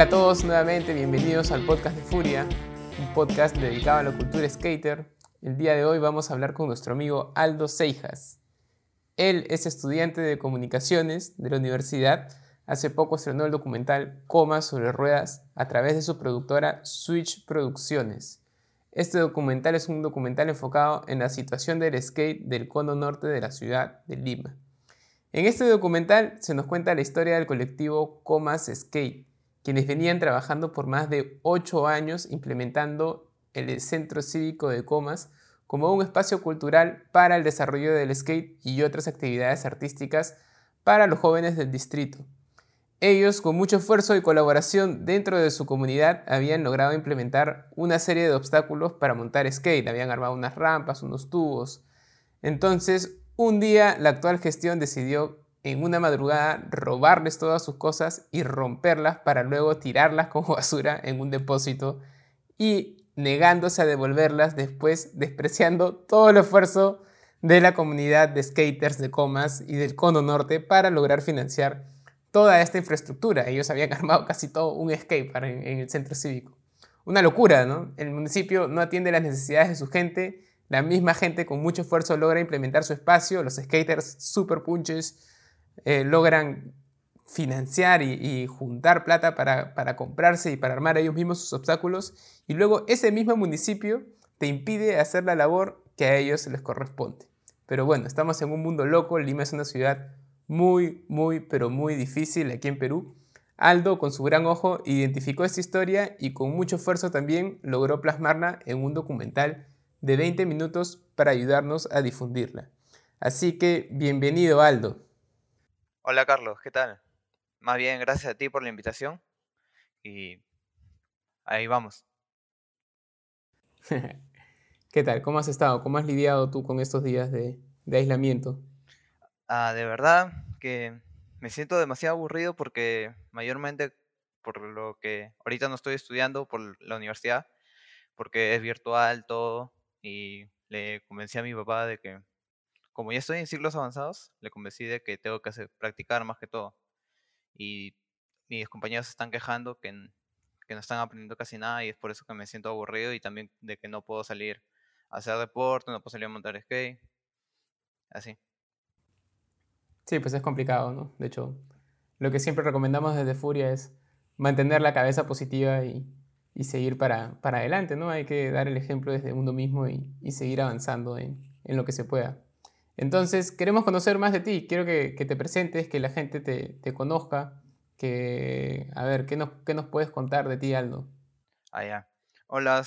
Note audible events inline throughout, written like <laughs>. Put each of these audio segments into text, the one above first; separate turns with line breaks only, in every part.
Hola a todos nuevamente, bienvenidos al podcast de Furia, un podcast dedicado a la cultura skater. El día de hoy vamos a hablar con nuestro amigo Aldo Seijas. Él es estudiante de comunicaciones de la universidad. Hace poco estrenó el documental Coma sobre ruedas a través de su productora Switch Producciones. Este documental es un documental enfocado en la situación del skate del cono norte de la ciudad de Lima. En este documental se nos cuenta la historia del colectivo Comas Skate, quienes venían trabajando por más de 8 años implementando el Centro Cívico de Comas como un espacio cultural para el desarrollo del skate y otras actividades artísticas para los jóvenes del distrito. Ellos, con mucho esfuerzo y colaboración dentro de su comunidad, habían logrado implementar una serie de obstáculos para montar skate. Habían armado unas rampas, unos tubos. Entonces, un día la actual gestión decidió en una madrugada robarles todas sus cosas y romperlas para luego tirarlas como <laughs> basura en un depósito y negándose a devolverlas después despreciando todo el esfuerzo de la comunidad de skaters de Comas y del Cono Norte para lograr financiar toda esta infraestructura. Ellos habían <laughs> armado casi todo un skatepark en, en el centro cívico. Una locura, ¿no? El municipio no atiende las necesidades de su gente, la misma gente con mucho esfuerzo logra implementar su espacio, los skaters super punches eh, logran financiar y, juntar plata para, para, comprarse y para armar ellos mismos sus obstáculos y luego ese mismo municipio te impide hacer la labor que a ellos les corresponde. Pero bueno, estamos en un mundo loco, Lima es una ciudad muy, muy, pero muy difícil aquí en Perú. Aldo, con su gran ojo, identificó esta historia y con mucho esfuerzo también logró plasmarla en un documental de 20 minutos para ayudarnos a difundirla. Así que bienvenido, Aldo.
Hola, Carlos, ¿qué tal? Más bien, gracias a ti por la invitación y ahí vamos. <laughs>
¿Qué tal? ¿Cómo has estado? ¿Cómo has lidiado tú con estos días de, de aislamiento?
Ah, de verdad que me siento demasiado aburrido porque mayormente por lo que ahorita no estoy estudiando por la universidad, porque es virtual todo y le convencí a mi papá de que, como ya estoy en ciclos avanzados, le convencí de que tengo que practicar más que todo. Y mis compañeros se están quejando que, que no están aprendiendo casi nada y es por eso que me siento aburrido y también de que no puedo salir a hacer deporte, no puedo salir a montar skate, así.
Sí, pues es complicado, ¿no? De hecho, lo que siempre recomendamos desde Furia es mantener la cabeza positiva y, seguir para, adelante, ¿no? Hay que dar el ejemplo desde uno mismo y, seguir avanzando en, lo que se pueda. Entonces, queremos conocer más de ti, quiero que, te presentes, que la gente te, conozca, que, a ver, ¿qué nos, ¿qué nos puedes contar de ti, Aldo?
Ah, ya. Hola,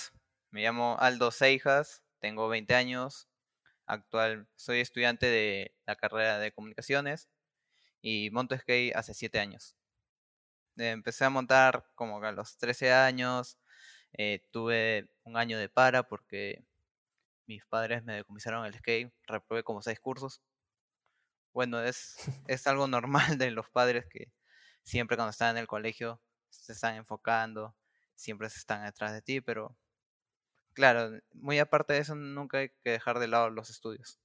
me llamo Aldo Seijas, tengo 20 años, actual, soy estudiante de la carrera de comunicaciones y monto skate hace 7 años. Empecé a montar como a los 13 años, eh, tuve un año de para porque mis padres me decomisaron el skate, reprobé como 6 cursos. Bueno, es, es algo normal de los padres que siempre cuando están en el colegio se están enfocando, siempre se están detrás de ti, pero claro, muy aparte de eso, nunca hay que dejar de lado los estudios.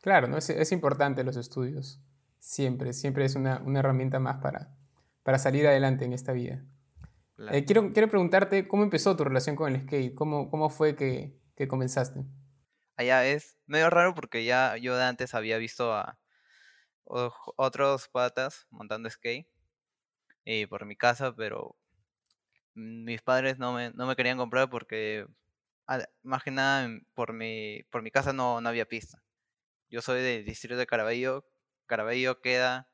Claro, ¿no? es, importante los estudios. Siempre, siempre es una, herramienta más para, para salir adelante en esta vida. Eh, quiero, quiero preguntarte cómo empezó tu relación con el skate, cómo, cómo fue que, que comenzaste.
Allá es medio raro porque ya yo de antes había visto a otros patas montando skate y por mi casa, pero mis padres no me, no me querían comprar porque, más que nada, por mi, por mi casa no, no había pista. Yo soy del distrito de Caraballo. Caraballo queda,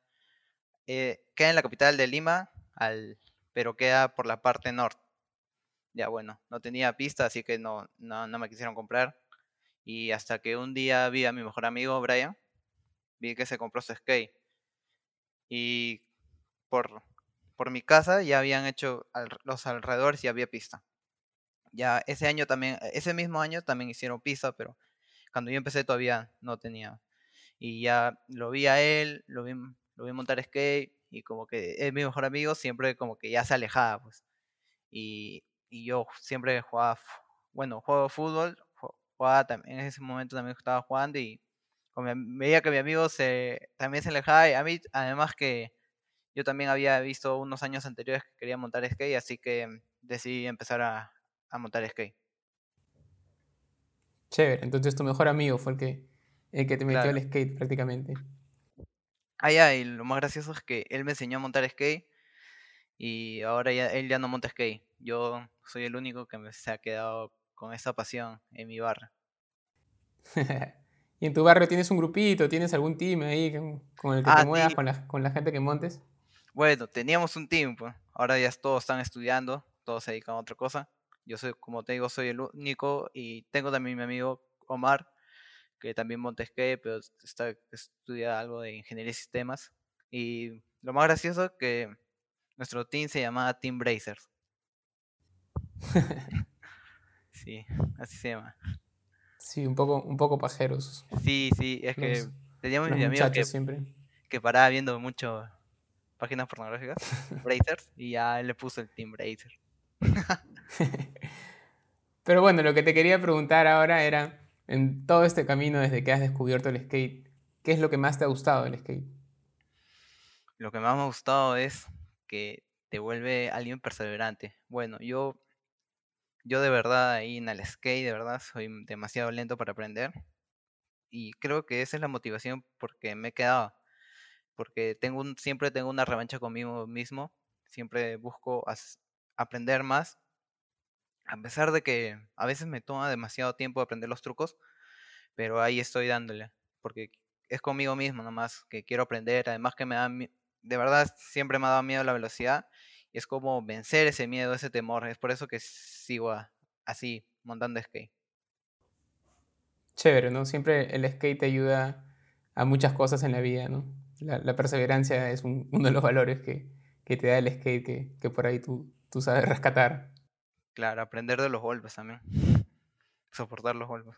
eh, queda en la capital de Lima, al, pero queda por la parte norte. Ya bueno, no tenía pista, así que no, no, me quisieron comprar. Y hasta que un día vi a mi mejor amigo, Brian, vi que se compró su skate. Y por, por mi casa ya habían hecho los alrededores y había pista. Ya ese año también, ese mismo año también hicieron pista, pero cuando yo empecé todavía no tenía. Y ya lo vi a él, lo vi, lo vi montar skate y como que es mi mejor amigo, siempre como que ya se alejaba, pues. Y, y yo siempre jugaba, bueno, juego fútbol, jugaba también, en ese momento también estaba jugando y como veía que mi amigo se, también se alejaba y a mí además que yo también había visto unos años anteriores que quería montar skate, así que decidí empezar a, montar skate.
Chévere, entonces tu mejor amigo fue el que, el que te metió al skate prácticamente.
Ah, ya, y lo más gracioso es que él me enseñó a montar skate y ahora ya, él ya no monta skate. Yo soy el único que me, se ha quedado con esa pasión en mi barrio. <laughs>
¿Y en tu barrio tienes un grupito? ¿Tienes algún team ahí con, el que te ah, muevas, con la, con la gente que montes?
Bueno, teníamos un team, pues. Ahora ya todos están estudiando, todos se dedican a otra cosa. Yo soy, como te digo, soy el único y tengo también mi amigo Omar, que también monta skate, pero está, estudia algo de ingeniería de sistemas. Y lo más gracioso que nuestro team se llamaba Team Brazers. <laughs> sí, así se llama.
Sí, un poco, un poco pajeros.
Sí, sí, es que teníamos mi amigo que, siempre. que paraba viendo mucho páginas pornográficas, <laughs> Brazers, y ya le puso el Team Brazer. <laughs>
Pero bueno, lo que te quería preguntar ahora era, en todo este camino desde que has descubierto el skate, ¿qué es lo que más te ha gustado del skate?
Lo que más me ha gustado es que te vuelve alguien perseverante. Bueno, yo, yo de verdad ahí en el skate, de verdad, soy demasiado lento para aprender. Y creo que esa es la motivación porque me he quedado porque tengo siempre tengo una revancha conmigo mismo, siempre busco aprender más, a pesar de que a veces me toma demasiado tiempo aprender los trucos, pero ahí estoy dándole, porque es conmigo mismo nomás que quiero aprender, además que me da, de verdad siempre me ha dado miedo la velocidad, y es como vencer ese miedo, ese temor, es por eso que sigo así, montando skate.
Chévere, ¿no? Siempre el skate te ayuda a muchas cosas en la vida, ¿no? la, perseverancia es uno de los valores que, te da el skate que, por ahí tú, tú sabes rescatar.
Claro, aprender de los golpes también. Soportar los golpes.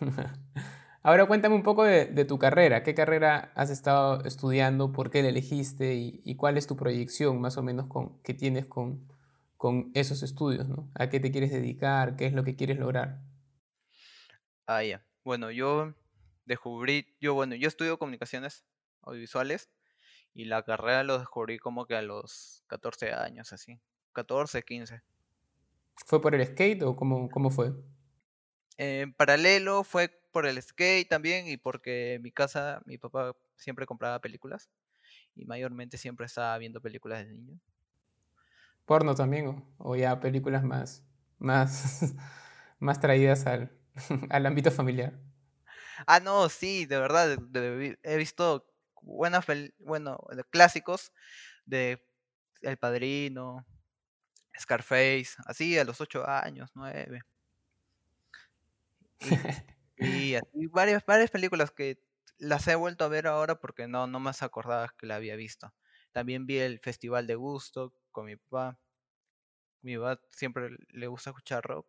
<laughs>
Ahora cuéntame un poco de, tu carrera. ¿Qué carrera has estado estudiando? ¿Por qué la elegiste? ¿Y, cuál es tu proyección más o menos con, que tienes con, con esos estudios? ¿no? ¿A qué te quieres dedicar? ¿Qué es lo que quieres lograr?
Ah, ya. Bueno, yo descubrí, yo bueno, yo estudio comunicaciones audiovisuales y la carrera lo descubrí como que a los 14 años, así. 14, 15.
¿Fue por el skate o cómo, cómo fue?
En paralelo fue por el skate también y porque en mi casa mi papá siempre compraba películas y mayormente siempre estaba viendo películas de niño.
¿Porno también o, ya películas más, más, <laughs> más traídas al, <laughs> al ámbito familiar?
Ah, no, sí, de verdad, he visto buenas, bueno, clásicos de El Padrino, Scarface, así a los ocho años, nueve. Y, <laughs> así varias, varias películas que las he vuelto a ver ahora porque no, no más acordaba que la había visto. También vi el Festival de Gusto con mi papá. Mi papá siempre le gusta escuchar rock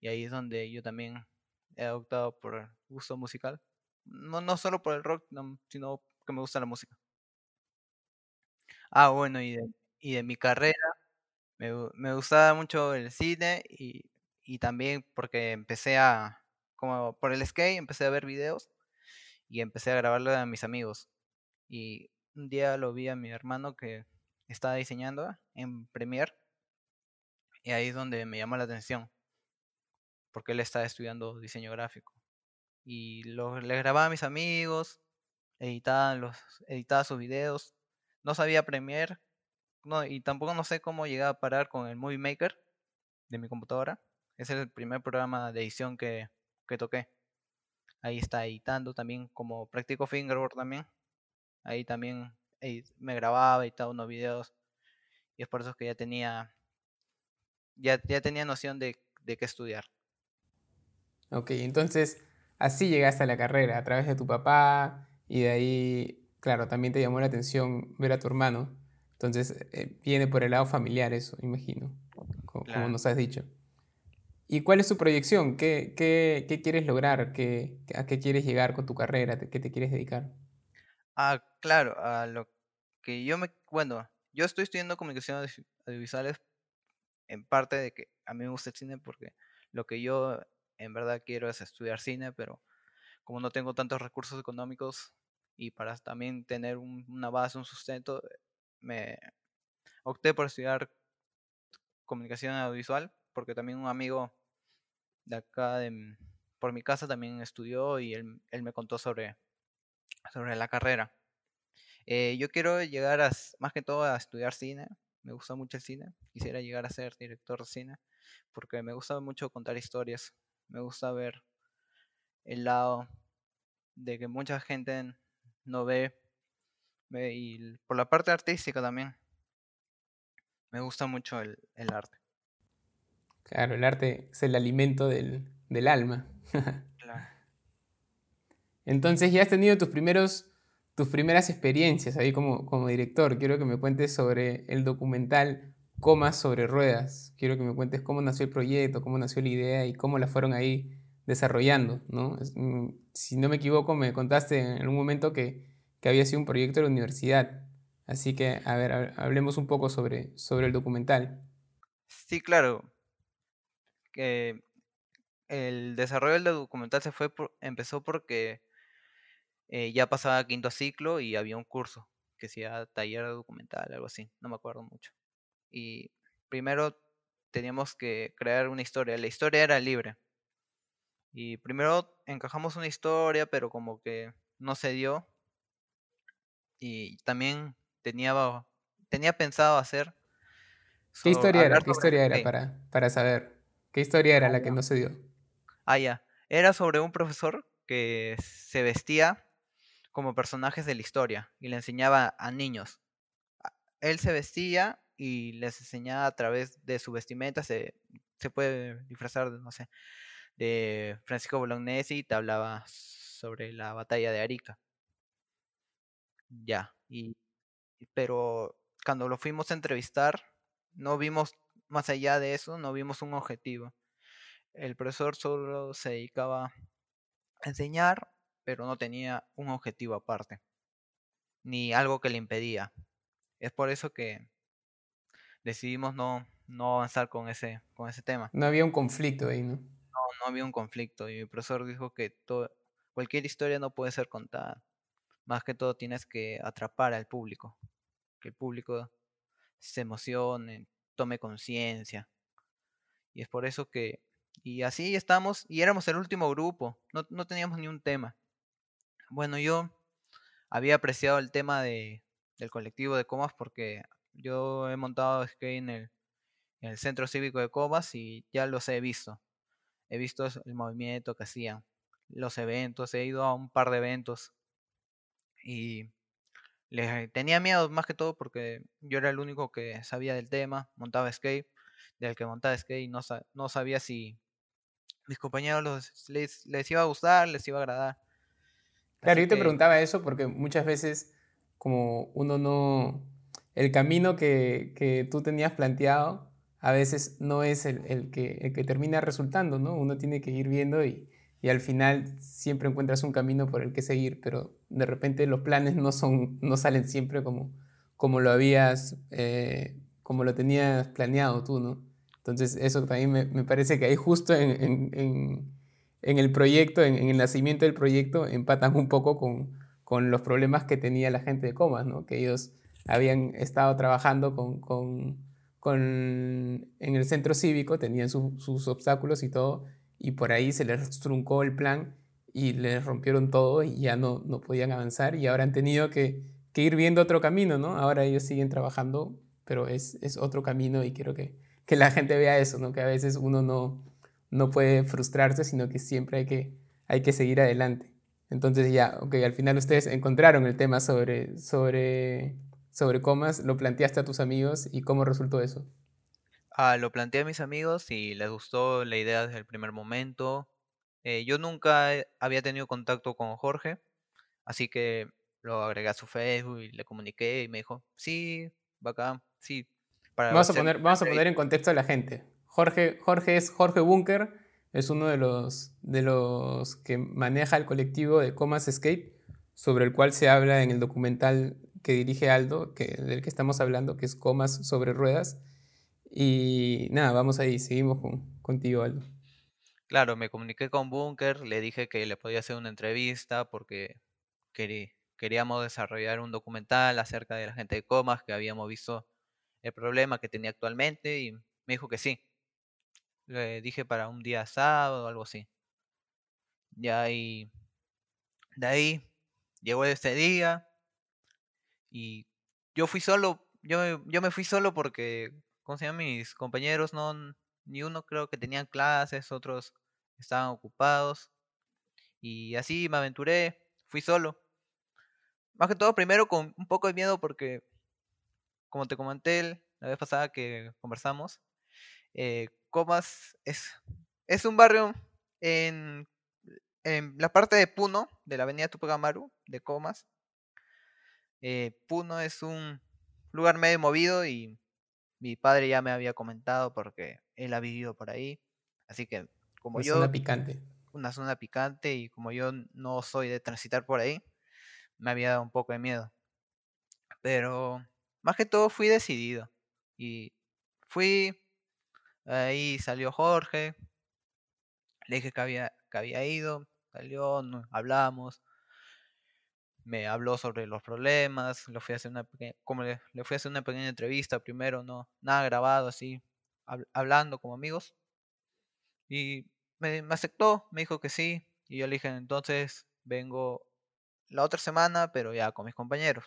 y ahí es donde yo también he optado por gusto musical. No, no solo por el rock, sino que me gusta la música. Ah, bueno, y de, y de mi carrera me, me, gustaba mucho el cine y, y, también porque empecé a, como por el skate, empecé a ver videos y empecé a grabarlo a mis amigos. Y un día lo vi a mi hermano que estaba diseñando en Premiere y ahí es donde me llamó la atención porque él estaba estudiando diseño gráfico. Y lo, le grababa a mis amigos editaba, los, editaba sus videos. No sabía Premiere no, y tampoco no sé cómo llegué a parar con el Movie Maker de mi computadora. es el primer programa de edición que, que toqué. Ahí está editando también, como practico fingerboard también. Ahí también me grababa, editaba unos videos. Y es por eso que ya tenía, ya, ya tenía noción de, de qué estudiar.
Ok, entonces así llegaste a la carrera, a través de tu papá, y de ahí, claro, también te llamó la atención ver a tu hermano. Entonces, eh, viene por el lado familiar eso, imagino, como, nos has dicho. ¿Y cuál es tu proyección? ¿Qué, qué, qué quieres lograr? ¿Qué, ¿A qué quieres llegar con tu carrera? ¿Qué te quieres dedicar?
Ah, claro, a lo que yo me... Bueno, yo estoy estudiando comunicaciones audiovisuales en parte de que a mí me gusta el cine porque lo que yo en verdad quiero es estudiar cine, pero como no tengo tantos recursos económicos y para también tener una base, un sustento, me opté por estudiar comunicación audiovisual, porque también un amigo de acá, de, por mi casa, también estudió y él, me contó sobre, sobre la carrera. Eh, yo quiero llegar más que todo a estudiar cine, me gusta mucho el cine, quisiera llegar a ser director de cine, porque me gusta mucho contar historias, me gusta ver el lado de que mucha gente no ve, y por la parte artística también. Me gusta mucho el, arte.
Claro, el arte es el alimento del, alma. <laughs> Entonces ya has tenido tus primeros tus primeras experiencias ahí como, como director. Quiero que me cuentes sobre el documental Comas sobre Ruedas. Quiero que me cuentes cómo nació el proyecto, cómo nació la idea y cómo la fueron ahí desarrollando. ¿no? Mm, si no me equivoco, me contaste en un momento que, que había sido un proyecto de la universidad. Así que, a ver, hablemos un poco sobre, sobre el documental.
Sí, claro. Que el desarrollo del documental se fue empezó porque eh, ya pasaba quinto ciclo y había un curso que sea taller documental, algo así, no me acuerdo mucho. Y primero teníamos que crear una historia, la historia era libre. Y primero encajamos una historia, pero como que no se dio. Y también tenía, tenía pensado hacer...
¿Qué historia era? ¿Qué historia era para, para saber? ¿Qué historia era la que no se dio?
Ah, ya. Era sobre un profesor que se vestía como personajes de la historia y le enseñaba a niños. Él se vestía y les enseñaba a través de su vestimenta, se, se puede disfrazar, no sé, de Francisco Bolognesi y te hablaba sobre la batalla de Arica. Ya, y, pero cuando lo fuimos a entrevistar, no vimos más allá de eso, no vimos un objetivo. El profesor solo se dedicaba a enseñar pero no tenía un objetivo aparte, ni algo que le impedía. Es por eso que decidimos no, no avanzar con ese, con ese tema.
No había un conflicto ahí, ¿no?
No, no había un conflicto. Y el profesor dijo que todo, cualquier historia no puede ser contada. Más que todo tienes que atrapar al público. Que el público se emocione, tome conciencia. Y es por eso que... Y así estamos, y éramos el último grupo, no, no teníamos ni un tema. Bueno, yo había apreciado el tema de, del colectivo de Comas porque yo he montado skate en el, en el centro cívico de Comas y ya los he visto. He visto el movimiento que hacían, los eventos, he ido a un par de eventos y les tenía miedo más que todo porque yo era el único que sabía del tema, montaba skate, del que montaba skate no, no sabía si mis compañeros les, les iba a gustar, les iba a agradar.
Claro, yo te preguntaba eso porque muchas veces como uno no... El camino que, que tú tenías planteado a veces no es el, el, que, el que termina resultando, ¿no? Uno tiene que ir viendo y, y, al final siempre encuentras un camino por el que seguir, pero de repente los planes no, son, no salen siempre como, como lo habías, eh, como lo tenías planeado tú, ¿no? Entonces eso también me, parece que ahí justo en, en el proyecto, en, el nacimiento del proyecto, empatan un poco con, con, los problemas que tenía la gente de Comas, ¿no? que ellos habían estado trabajando con, con, con en el centro cívico, tenían sus obstáculos y todo, y por ahí se les truncó el plan y les rompieron todo y ya no, no podían avanzar y ahora han tenido que, que ir viendo otro camino, ¿no? Ahora ellos siguen trabajando, pero es, es otro camino y quiero que, que la gente vea eso, ¿no? Que a veces uno no, no puede frustrarse, sino que siempre hay que, hay que seguir adelante. Entonces ya, ok, al final ustedes encontraron el tema sobre, sobre, sobre comas, lo planteaste a tus amigos y cómo resultó eso.
Ah, lo planteé a mis amigos y les gustó la idea desde el primer momento. Eh, yo nunca había tenido contacto con Jorge, así que lo agregué a su Facebook y le comuniqué y me dijo, sí, bacán, sí.
vamos, a poner, vamos a poner en contexto a la gente. Jorge, Jorge es Jorge Bunker, es uno de los, de los que maneja el colectivo de Comas Escape, sobre el cual se habla en el documental que dirige Aldo, que, del que estamos hablando, que es Comas sobre Ruedas. Y nada, vamos ahí, seguimos con, contigo, Aldo.
Claro, me comuniqué con Bunker, le dije que le podía hacer una entrevista porque queríamos desarrollar un documental acerca de la gente de comas, que habíamos visto el problema que tenía actualmente y me dijo que sí. Le dije para un día sábado o algo así. Ya y de ahí llegó este día y yo fui solo, yo, yo me fui solo porque, ¿cómo se llama? Mis compañeros no, ni uno creo que tenían clases, otros estaban ocupados. Y así me aventuré, fui solo. Más que todo, primero con un poco de miedo porque, como te comenté la vez pasada que conversamos, eh, Comas es, es un barrio en, en, la parte de Puno, de la avenida Tupac Amaru, de Comas. Eh, Puno es un lugar medio movido y mi padre ya me había comentado porque él ha vivido por ahí. Así que, como yo.
Una picante.
Una zona picante y como yo no soy de transitar por ahí, me había dado un poco de miedo. Pero más que todo fui decidido. Y fui. Ahí salió Jorge. Le dije que había, que había ido. Salió, hablamos me habló sobre los problemas, le fui a hacer una pequeña, como le, fui a hacer una pequeña entrevista primero, no, nada grabado así, hablando como amigos. Y me, aceptó, me dijo que sí, y yo le dije, entonces vengo la otra semana, pero ya con mis compañeros.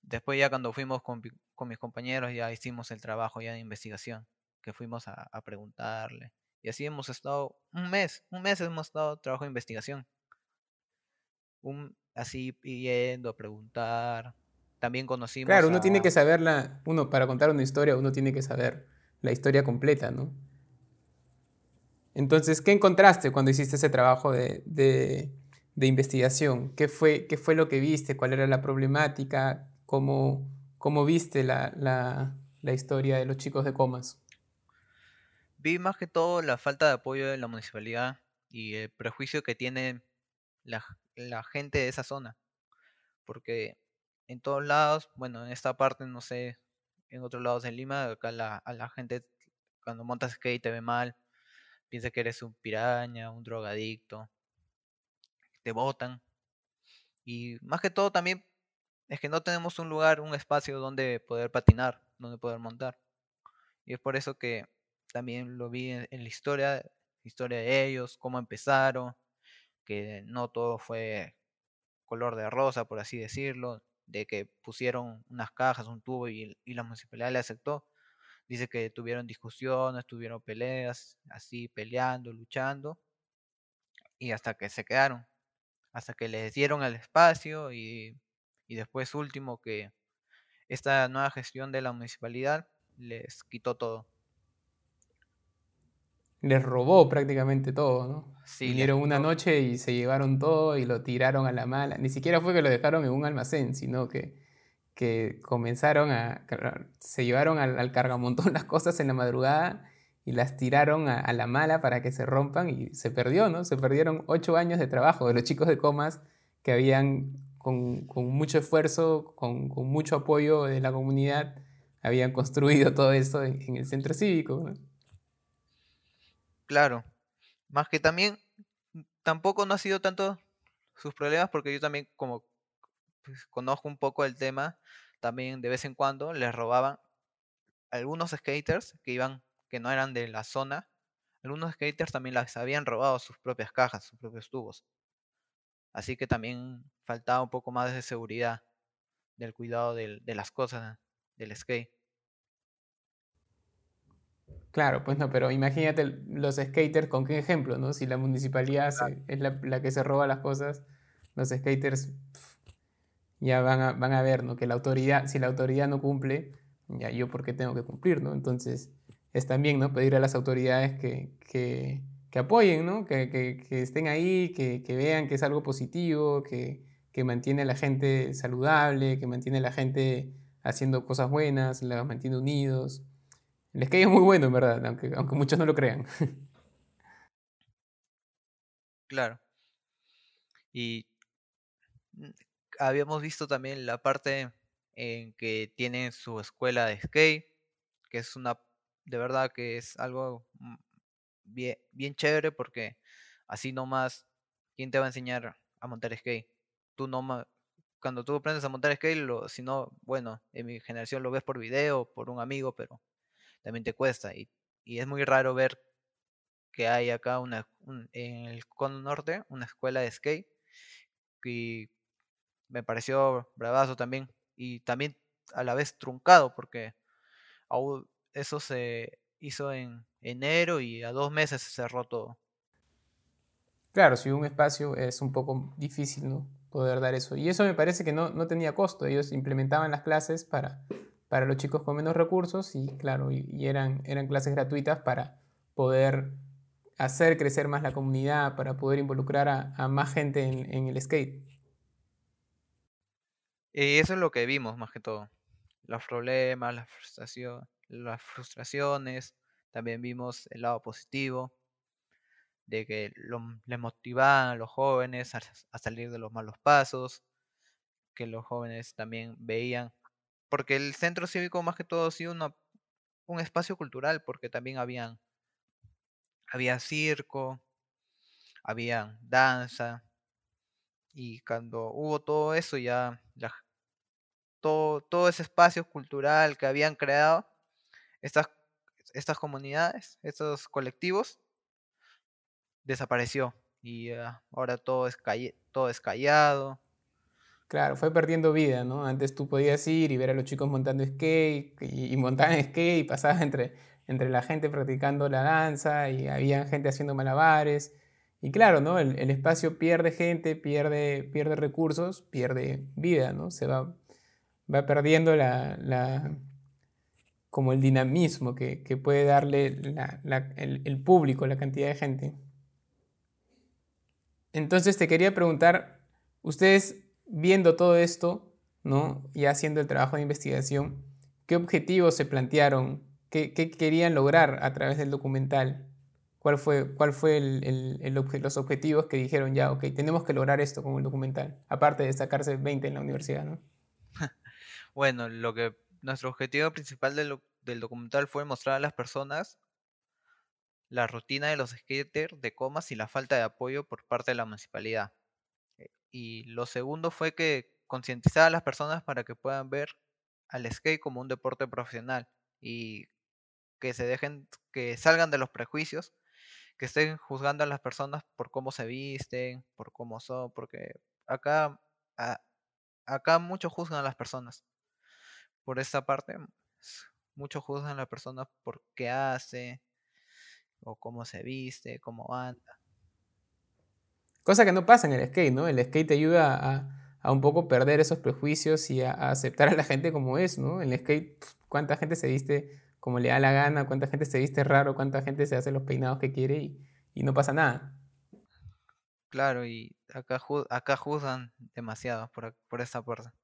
Después ya cuando fuimos con, mis compañeros ya hicimos el trabajo ya de investigación, que fuimos a, a preguntarle. Y así hemos estado un mes, un mes hemos estado trabajo de investigación un, así yendo a preguntar. También conocimos.
Claro, uno tiene que saberla, uno para contar una historia, uno tiene que saber la historia completa, ¿no? Entonces, ¿qué encontraste cuando hiciste ese trabajo de, de, investigación? ¿Qué fue, ¿Qué fue lo que viste? ¿Cuál era la problemática? ¿Cómo, cómo viste la, la, la historia de los chicos de comas?
Vi más que todo la falta de apoyo de la municipalidad y el prejuicio que tiene la, la gente de esa zona. Porque en todos lados, bueno, en esta parte, no sé, en otros lados de Lima, acá la, a la gente cuando montas skate te ve mal, piensa que eres un piraña, un drogadicto, te botan. Y más que todo también es que no tenemos un lugar, un espacio donde poder patinar, donde poder montar. Y es por eso que también lo vi en, en la historia, historia de ellos, cómo empezaron, que no todo fue color de rosa, por así decirlo, de que pusieron unas cajas, un tubo y, la municipalidad le aceptó. Dice que tuvieron discusiones, tuvieron peleas, así peleando, luchando, y hasta que se quedaron, hasta que les dieron el espacio y, y después último que esta nueva gestión de la municipalidad les quitó todo
les robó prácticamente todo, ¿no? Vinieron una noche y se llevaron todo y lo tiraron a la mala. Ni siquiera fue que lo dejaron en un almacén, sino que, que comenzaron a... Se llevaron al, al, cargamontón <laughs> las cosas en la madrugada y las tiraron a, la mala para que se rompan y se perdió, ¿no? Se perdieron ocho años de trabajo de los chicos de comas que habían con, mucho esfuerzo, con, mucho apoyo de la comunidad, habían construido todo eso en, en el centro cívico. ¿no?
Claro. Más que también, tampoco no ha sido tanto sus problemas, porque yo también, como pues, conozco un poco el tema, también de vez en cuando les robaban algunos skaters que iban, que no eran de la zona, algunos skaters también les habían robado sus propias cajas, sus propios tubos. Así que también faltaba un poco más de seguridad del cuidado de las cosas del skate.
Claro, pues no, pero imagínate los skaters con qué ejemplo, ¿no? Si la municipalidad es la, que se roba las cosas, los skaters ya van a, van a ver, ¿no? Que la autoridad, si la autoridad no cumple, ya yo por qué tengo que cumplir, ¿no? Entonces es también, ¿no? Pedir a las autoridades que, que, que apoyen, ¿no? Que, que, estén ahí, que, vean que es algo positivo, que, mantiene a la gente saludable, que mantiene a la gente haciendo cosas buenas, la mantiene unidos. El skate es muy bueno, en verdad, aunque, aunque muchos no lo crean.
Claro. Y habíamos visto también la parte en que tienen su escuela de skate, que es una, de verdad que es algo mm, bien, chévere porque así nomás, ¿quién te va a enseñar a montar skate? tú no cuando tú aprendes a montar skate, si no, bueno, en mi generación lo ves por video, por un amigo, pero también te cuesta. Y, y es muy raro ver que hay acá una, en el cono norte una escuela de skate y me pareció bravazo también y también a la vez truncado porque eso se hizo en enero y a dos meses se cerró todo.
Claro, si un espacio es un poco difícil, ¿no? Poder dar eso. Y eso me parece que no, no tenía costo. Ellos implementaban las clases para, para los chicos con menos recursos y, claro, y, eran, eran clases gratuitas para poder hacer crecer más la comunidad, para poder involucrar a, más gente en, el skate.
Y eso es lo que vimos más que todo. Los problemas, la frustración, las frustraciones. También vimos el lado positivo de que les motivaban a los jóvenes a, salir de los malos pasos, que los jóvenes también veían, porque el centro cívico más que todo ha sido un espacio cultural, porque también habían, había circo, había danza, y cuando hubo todo eso ya, todo, todo ese espacio cultural que habían creado, estas, estas comunidades, estos colectivos, desapareció y ah, ahora todo es, todo es callado.
Claro, fue perdiendo vida, ¿no? Antes tú podías ir y ver a los chicos montando skate y, montaban skate y pasabas entre, entre la gente practicando la danza y había gente haciendo malabares. Y claro, ¿no? El, espacio pierde gente, pierde, pierde recursos, pierde vida, ¿no? Se va, va perdiendo la, como el dinamismo que, puede darle el público, la cantidad de gente. Entonces te quería preguntar, ustedes viendo todo esto, ¿no? Y haciendo el trabajo de investigación, ¿qué objetivos se plantearon? ¿Qué, querían lograr a través del documental? ¿Cuál fue, cuál fue los objetivos que dijeron ya, ok, tenemos que lograr esto con el documental? Aparte de sacarse 20 en la universidad, ¿no? <laughs>
bueno, lo que nuestro objetivo principal del documental fue mostrar a las personas la rutina de los skaters de comas y la falta de apoyo por parte de la municipalidad. Y lo segundo fue que concientizar a las personas para que puedan ver al skate como un deporte profesional y que se dejen, que salgan de los prejuicios, que estén juzgando a las personas por cómo se visten, por cómo son, porque acá, acá muchos juzgan a las personas. Por esta parte, muchos juzgan a las personas por qué hace, o cómo se viste, cómo anda.
Cosa que no pasa en el skate, ¿no? El skate te ayuda a, un poco perder esos prejuicios y a, aceptar a la gente como es, ¿no? En el skate, cuánta gente se viste como le da la gana, cuánta gente se viste raro, cuánta gente se hace los peinados que quiere y, no pasa nada.
Claro, y acá, acá juzgan demasiado por, por esa puerta.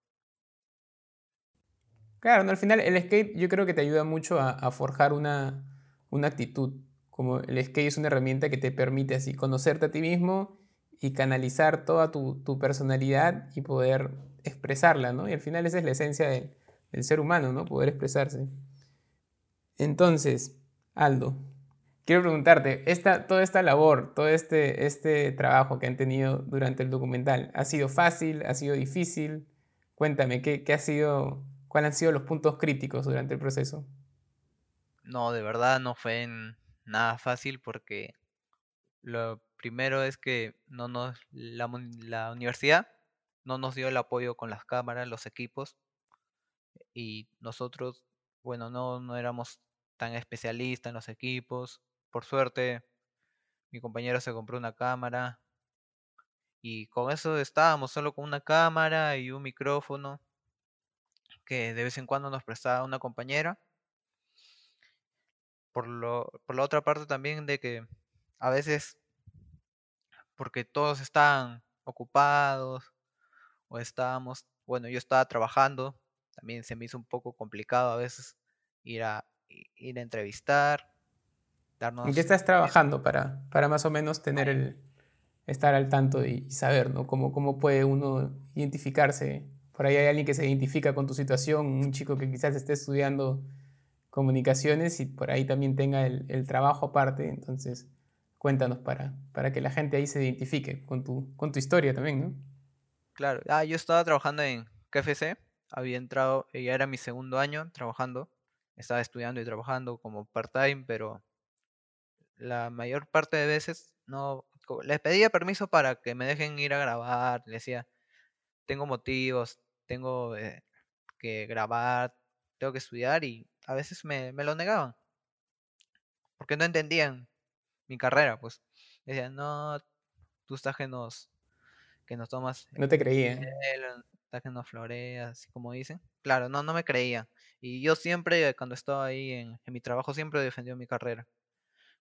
Claro, no, al final el skate yo creo que te ayuda mucho a, forjar una, una actitud como el skate es una herramienta que te permite así conocerte a ti mismo y canalizar toda tu, personalidad y poder expresarla, ¿no? Y al final esa es la esencia del, ser humano, ¿no? Poder expresarse. Entonces, Aldo, quiero preguntarte, esta, toda esta labor, todo este, este trabajo que han tenido durante el documental, ¿ha sido fácil? ¿Ha sido difícil? Cuéntame, ¿qué, qué ha sido, ¿cuáles han sido los puntos críticos durante el proceso?
No, de verdad no fue nada fácil porque lo primero es que no nos la, universidad no nos dio el apoyo con las cámaras, los equipos y nosotros, bueno, no, no éramos tan especialistas en los equipos. Por suerte, mi compañero se compró una cámara y con eso estábamos solo con una cámara y un micrófono que de vez en cuando nos prestaba una compañera por, lo, por la otra parte también de que a veces, porque todos están ocupados o estábamos, bueno, yo estaba trabajando, también se me hizo un poco complicado a veces ir a, ir a entrevistar.
Darnos ¿En qué estás trabajando para, para más o menos tener el, estar al tanto y saber, ¿no? Cómo, cómo puede uno identificarse. Por ahí hay alguien que se identifica con tu situación, un chico que quizás esté estudiando comunicaciones y por ahí también tenga el, trabajo aparte. Entonces, cuéntanos para, para que la gente ahí se identifique con tu, con tu historia también, ¿no?
Claro, ah, yo estaba trabajando en KFC, había entrado, eh, ya era mi segundo año trabajando, estaba estudiando y trabajando como part-time, pero la mayor parte de veces no, les pedía permiso para que me dejen ir a grabar, les decía, tengo motivos, tengo eh, que grabar, tengo que estudiar y a veces me, me lo negaban, porque no entendían mi carrera, pues decían, no, tú estás que nos, que nos tomas.
No te creía.
Estás que nos floreas, así como dicen. Claro, no, no me creía. Y yo siempre, cuando estaba ahí en, mi trabajo, siempre defendió mi carrera.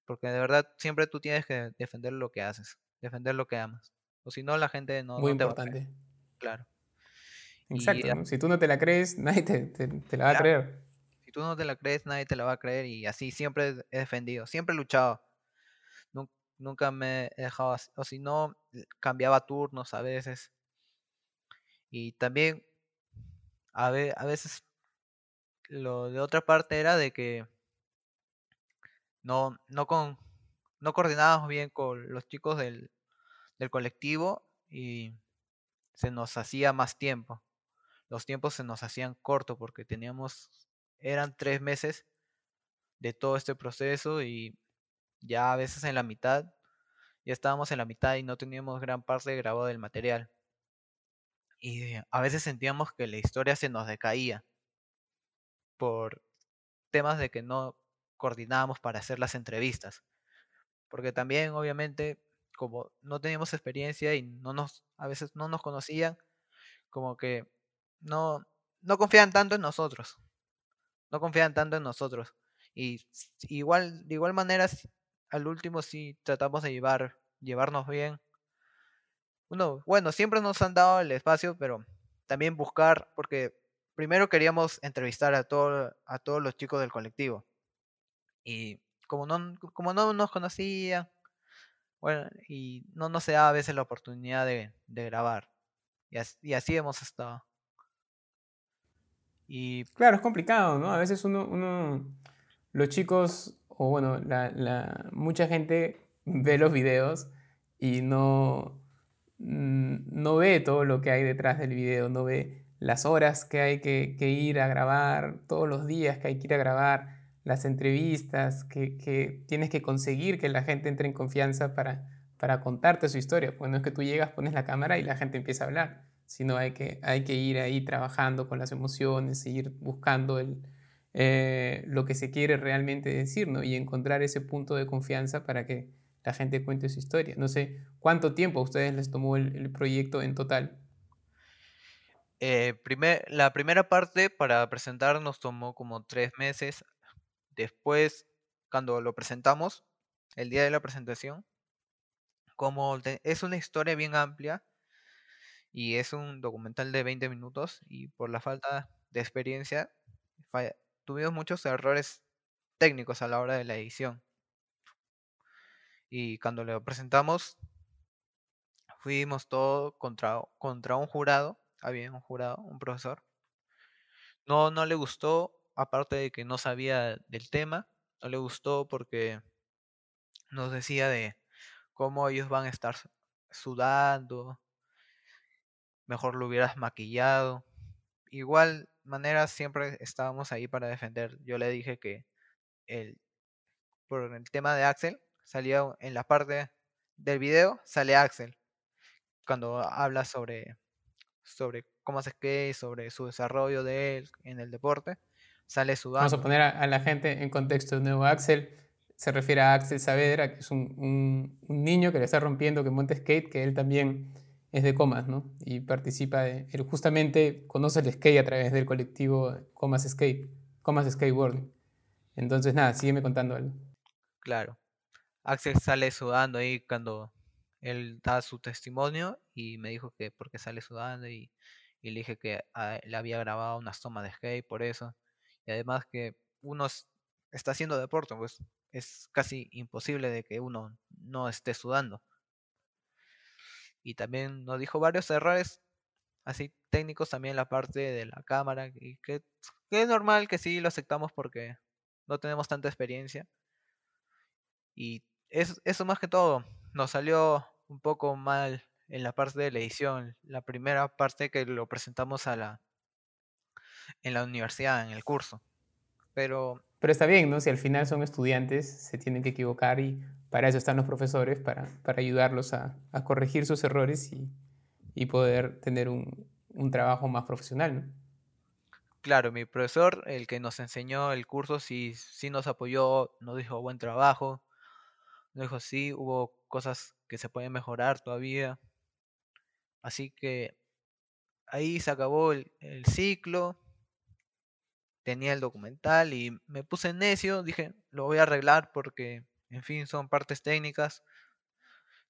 Porque de verdad, siempre tú tienes que defender lo que haces, defender lo que amas. O si no, la gente no,
Muy
te
importante.
va a creer. Claro.
Exacto. Si tú no te la crees, <laughs> nadie te, la va a creer.
Si tú no te la crees, nadie te la va a creer. Y así siempre he defendido, siempre he luchado nunca me he dejado así, o si no, cambiaba turnos a veces. Y también a, a veces lo de otra parte era de que no, no, con, no coordinábamos bien con los chicos del, del colectivo y se nos hacía más tiempo. Los tiempos se nos hacían cortos porque teníamos, eran tres meses de todo este proceso y ya a veces en la mitad, ya estábamos en la mitad y no teníamos gran parte grabado del material. Y a veces sentíamos que la historia se nos decaía por temas de que no coordinábamos para hacer las entrevistas. Porque también, obviamente, como no teníamos experiencia y no nos, a veces no nos conocían, como que no, no confían tanto en nosotros. No confían tanto en nosotros. Y igual, de igual manera, al último sí tratamos de llevar, llevarnos bien. Uno, bueno, siempre nos han dado el espacio, pero también buscar, porque primero queríamos entrevistar a, todo, a todos los chicos del colectivo. Y como no, como no nos conocían, bueno, y no nos se da a veces la oportunidad de, grabar. Y así, y así, hemos estado.
Y... Claro, es complicado, ¿no? A veces uno, uno los chicos o bueno, mucha gente ve los videos y no, mm, no ve todo lo que hay detrás del video, no ve las horas que hay que, ir a grabar, todos los días que hay que ir a grabar, las entrevistas, que, tienes que conseguir que la gente entre en confianza para, para contarte su historia. Pues no es que tú llegas, pones la cámara y la gente empieza a hablar, sino hay que, hay que ir ahí trabajando con las emociones, seguir buscando el, eh, lo que se quiere realmente decir, ¿no? Y encontrar ese punto de confianza para que la gente cuente su historia. No sé, ¿cuánto tiempo a ustedes les tomó el, proyecto en total?
Eh, primer, la primera parte para presentar nos tomó como tres meses. Después, cuando lo presentamos, el día de la presentación, como es una historia bien amplia y es un documental de 20 minutos y por la falta de experiencia tuvimos muchos errores técnicos a la hora de la edición. Y cuando lo presentamos, fuimos todo contra, contra un jurado, había un jurado, un profesor. No, no le gustó, aparte de que no sabía del tema, no le gustó porque nos decía de cómo ellos van a estar sudando, mejor lo hubieras maquillado. Igual manera siempre estábamos ahí para defender. Yo le dije que el, por el tema de Axel, salía en la parte del video, sale Axel. Cuando habla sobre, sobre cómo se skate, sobre su desarrollo de él en el deporte, sale sudando.
Vamos a poner a, la gente en contexto de nuevo. Axel se refiere a Axel Saavedra, que es un, un, un niño que le está rompiendo que monte skate, que él también es de Comas, ¿no? Y participa, de, él justamente conoce el skate a través del colectivo Comas Skate, Comas Skateboarding. Entonces, nada, sígueme contando algo.
Claro. Axel sale sudando ahí cuando él da su testimonio y me dijo que porque sale sudando y, y le dije que le había grabado unas tomas de skate por eso. Y además que uno está haciendo deporte, pues es casi imposible de que uno no esté sudando y también nos dijo varios errores así técnicos también la parte de la cámara y que, es normal que sí lo aceptamos porque no tenemos tanta experiencia y eso más que todo nos salió un poco mal en la parte de la edición, la primera parte que lo presentamos a la en la universidad, en el curso. Pero
pero está bien, ¿no? Si al final son estudiantes, se tienen que equivocar y para eso están los profesores, para, para ayudarlos a, a, corregir sus errores y, y poder tener un, un, trabajo más profesional, ¿no?
Claro, mi profesor, el que nos enseñó el curso, sí, sí nos apoyó, nos dijo buen trabajo, nos dijo sí, hubo cosas que se pueden mejorar todavía. Así que ahí se acabó el, el ciclo, tenía el documental y me puse necio, dije, lo voy a arreglar porque, en fin, son partes técnicas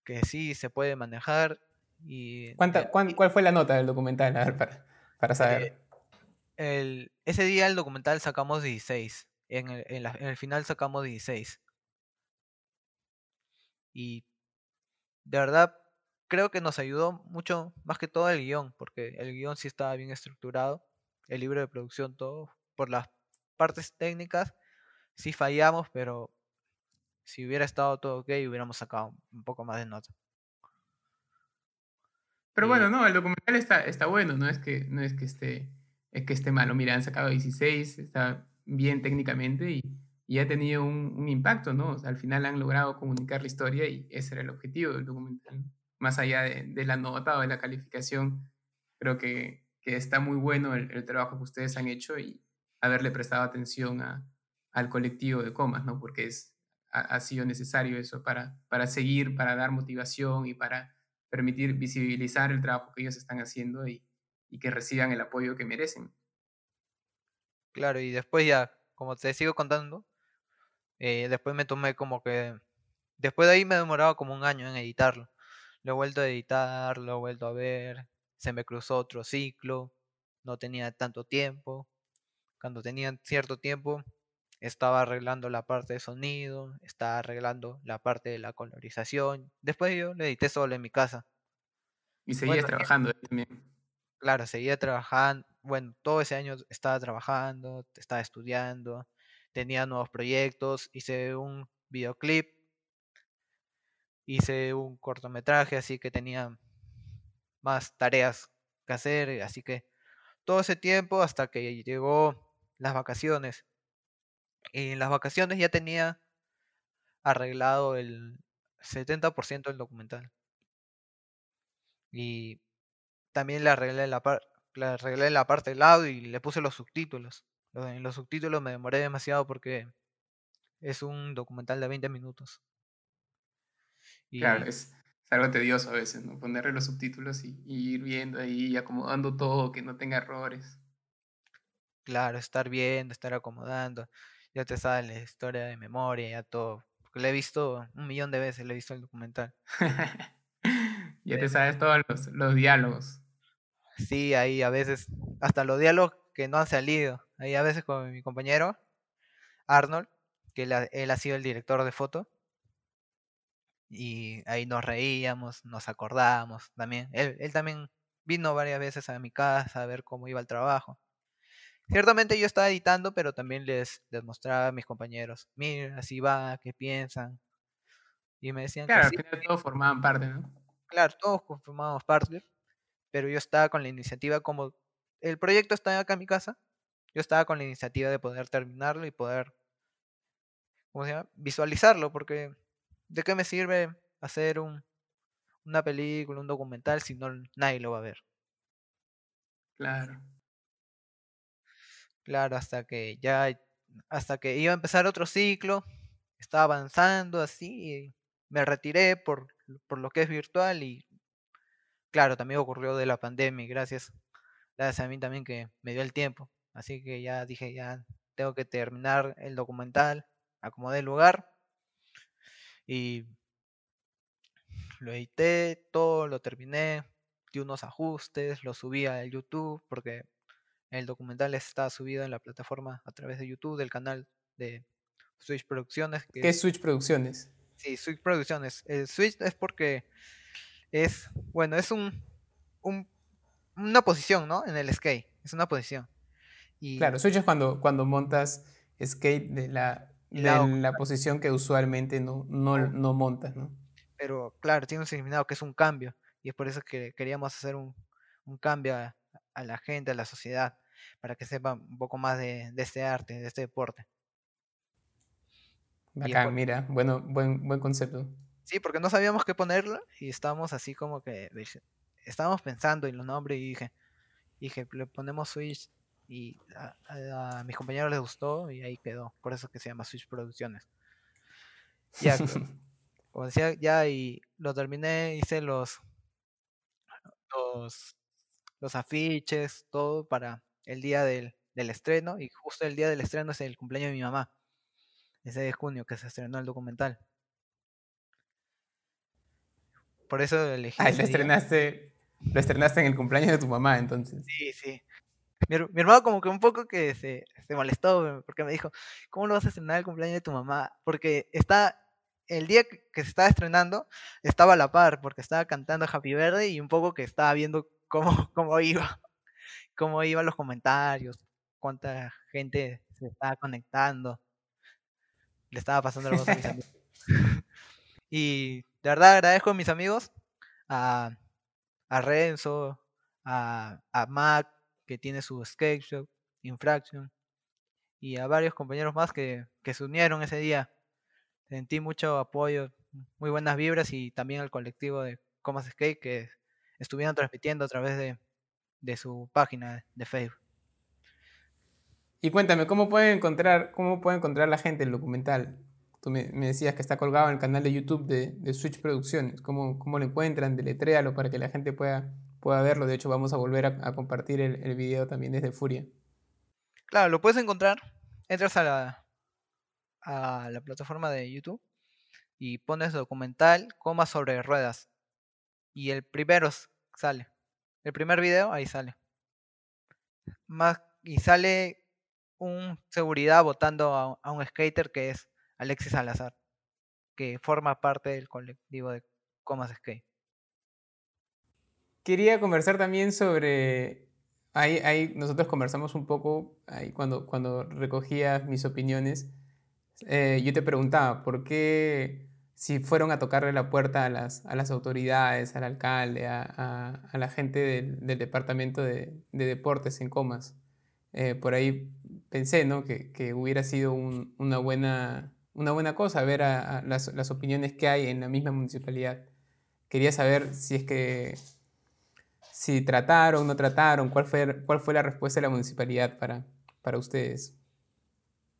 que sí se puede manejar. Y,
¿Cuánta, ¿Cuál fue la nota del documental? A ver, para, para saber.
Eh, el, ese día el documental sacamos 16. En el, en, la, en el final sacamos 16. Y de verdad creo que nos ayudó mucho, más que todo el guion, porque el guion sí estaba bien estructurado, el libro de producción, todo por las partes técnicas, sí fallamos, pero si hubiera estado todo ok, hubiéramos sacado un poco más de nota.
Pero bueno, no, el documental está, está bueno, no es que, no es que esté es que esté malo. Mira, han sacado 16, está bien técnicamente y, y ha tenido un, un, impacto, ¿no? O sea, al final han logrado comunicar la historia y ese era el objetivo del documental. Más allá de, de la nota o de la calificación, creo que, que está muy bueno el, el, trabajo que ustedes han hecho y, haberle prestado atención a, al colectivo de comas, ¿no? Porque es, ha, sido necesario eso para, para seguir, para dar motivación y para permitir visibilizar el trabajo que ellos están haciendo y, que reciban el apoyo que merecen.
Claro, y después ya, como te sigo contando, eh, después me tomé como que... Después de ahí me he demorado como un año en editarlo. Lo he vuelto a editar, lo he vuelto a ver, se me cruzó otro ciclo, no tenía tanto tiempo, cuando tenían cierto tiempo, estaba arreglando la parte de sonido, estaba arreglando la parte de la colorización. Después yo le edité solo en mi casa.
Y seguías trabajando también.
Claro, seguía trabajando. Bueno, todo ese año estaba trabajando, estaba estudiando, tenía nuevos proyectos, hice un videoclip, hice un cortometraje, así que tenía más tareas que hacer, así que todo ese tiempo hasta que llegó las vacaciones. En las vacaciones ya tenía arreglado el 70% del documental. Y también le arreglé la, le arreglé la parte del audio y le puse los subtítulos. En los subtítulos me demoré demasiado porque es un documental de 20 minutos.
Y... Claro, es, algo tedioso a veces, ¿no? Ponerle los subtítulos y, y ir viendo ahí y acomodando todo, que no tenga errores.
Claro, estar viendo, estar acomodando. Ya te sabes la historia de memoria, ya todo. Porque lo he visto un millón de veces, lo he visto el documental. <laughs>
ya te sabes todos los, los, diálogos.
Sí, ahí a veces, hasta los diálogos que no han salido. Ahí a veces con mi compañero, Arnold, que él, él ha sido el director de foto. Y ahí nos reíamos, nos acordábamos también. Él, él también vino varias veces a mi casa a ver cómo iba el trabajo. Ciertamente yo estaba editando, pero también les, les mostraba a mis compañeros, mira, así va, qué piensan. Y me decían
claro, que al final todos formaban parte, ¿no?
Claro, todos formábamos parte, pero yo estaba con la iniciativa como el proyecto está acá en mi casa, yo estaba con la iniciativa de poder terminarlo y poder ¿cómo se llama? visualizarlo, porque ¿de qué me sirve hacer un, una película, un documental si no nadie lo va a ver?
Claro.
Claro, hasta que ya, hasta que iba a empezar otro ciclo, estaba avanzando así, y me retiré por, por lo que es virtual y claro, también ocurrió de la pandemia, gracias, gracias a mí también que me dio el tiempo. Así que ya dije, ya tengo que terminar el documental, acomodé el lugar y lo edité, todo lo terminé, di unos ajustes, lo subí a YouTube porque el documental está subido en la plataforma a través de YouTube del canal de Switch Producciones.
¿Qué es Switch Producciones?
Sí, Switch Producciones. El Switch es porque es, bueno, es un, una posición, ¿no? En el skate. Es una posición.
Y claro, Switch es cuando, cuando montas skate de la, la, posición que usualmente no, no, no montas, ¿no?
Pero claro, tiene un significado que es un cambio. Y es por eso que queríamos hacer un, cambio a, la gente, a la sociedad, para que sepan un poco más de, este arte, de este deporte.
Acá, mira, bueno, buen, buen concepto.
Sí, porque no sabíamos qué ponerlo y estábamos así como que estábamos pensando en los nombres y dije, dije, le ponemos Switch y a, mis compañeros les gustó y ahí quedó. Por eso que se llama Switch Producciones. Ya, <laughs> como decía, ya y lo terminé, hice los, los, los afiches, todo para el día del, del estreno. Y justo el día del estreno es el cumpleaños de mi mamá. Ese de junio que se estrenó el documental. Por eso elegí.
Ah, lo estrenaste, lo estrenaste en el cumpleaños de tu mamá, entonces.
Sí, sí. Mi, hermano como que un poco que se, se, molestó porque me dijo, ¿cómo lo vas a estrenar el cumpleaños de tu mamá? Porque está, el día que se estaba estrenando, estaba a la par, porque estaba cantando Happy Verde y un poco que estaba viendo cómo, cómo iba, <laughs> cómo iban los comentarios, cuánta gente se estaba conectando. Le estaba pasando la voz a mis <laughs> amigos. y de verdad agradezco a mis amigos, a, a Renzo, a, a Mac, que tiene su skate shop, Infraction, y a varios compañeros más que, se unieron ese día. Sentí mucho apoyo, muy buenas vibras y también al colectivo de Comas Skate que estuvieron transmitiendo a través de, su página de Facebook.
Y cuéntame, ¿cómo puede encontrar, cómo puede encontrar la gente el documental? Tú me, decías que está colgado en el canal de YouTube de, Switch Producciones. ¿Cómo, ¿Cómo lo encuentran? Deletréalo para que la gente pueda pueda verlo. De hecho, vamos a volver a, compartir el, el, video también desde Furia.
Claro, lo puedes encontrar. Entras a la, a la plataforma de YouTube y pones documental, coma sobre ruedas. Y el primero sale. El primer video, ahí sale. Más, y sale un seguridad votando a, un skater que es Alexis Salazar, que forma parte del colectivo de Comas Skate.
Quería conversar también sobre, ahí, ahí nosotros conversamos un poco, ahí cuando, cuando recogías mis opiniones, eh, yo te preguntaba, ¿por qué si fueron a tocarle la puerta a las, a las autoridades, al alcalde, a, a, la gente del, del departamento de, de, deportes en Comas? Eh, por ahí pensé ¿no? que, que hubiera sido un, una, buena, una buena cosa ver a, las, las opiniones que hay en la misma municipalidad. Quería saber si es que si trataron, no trataron, cuál fue, cuál fue la respuesta de la municipalidad para, para ustedes.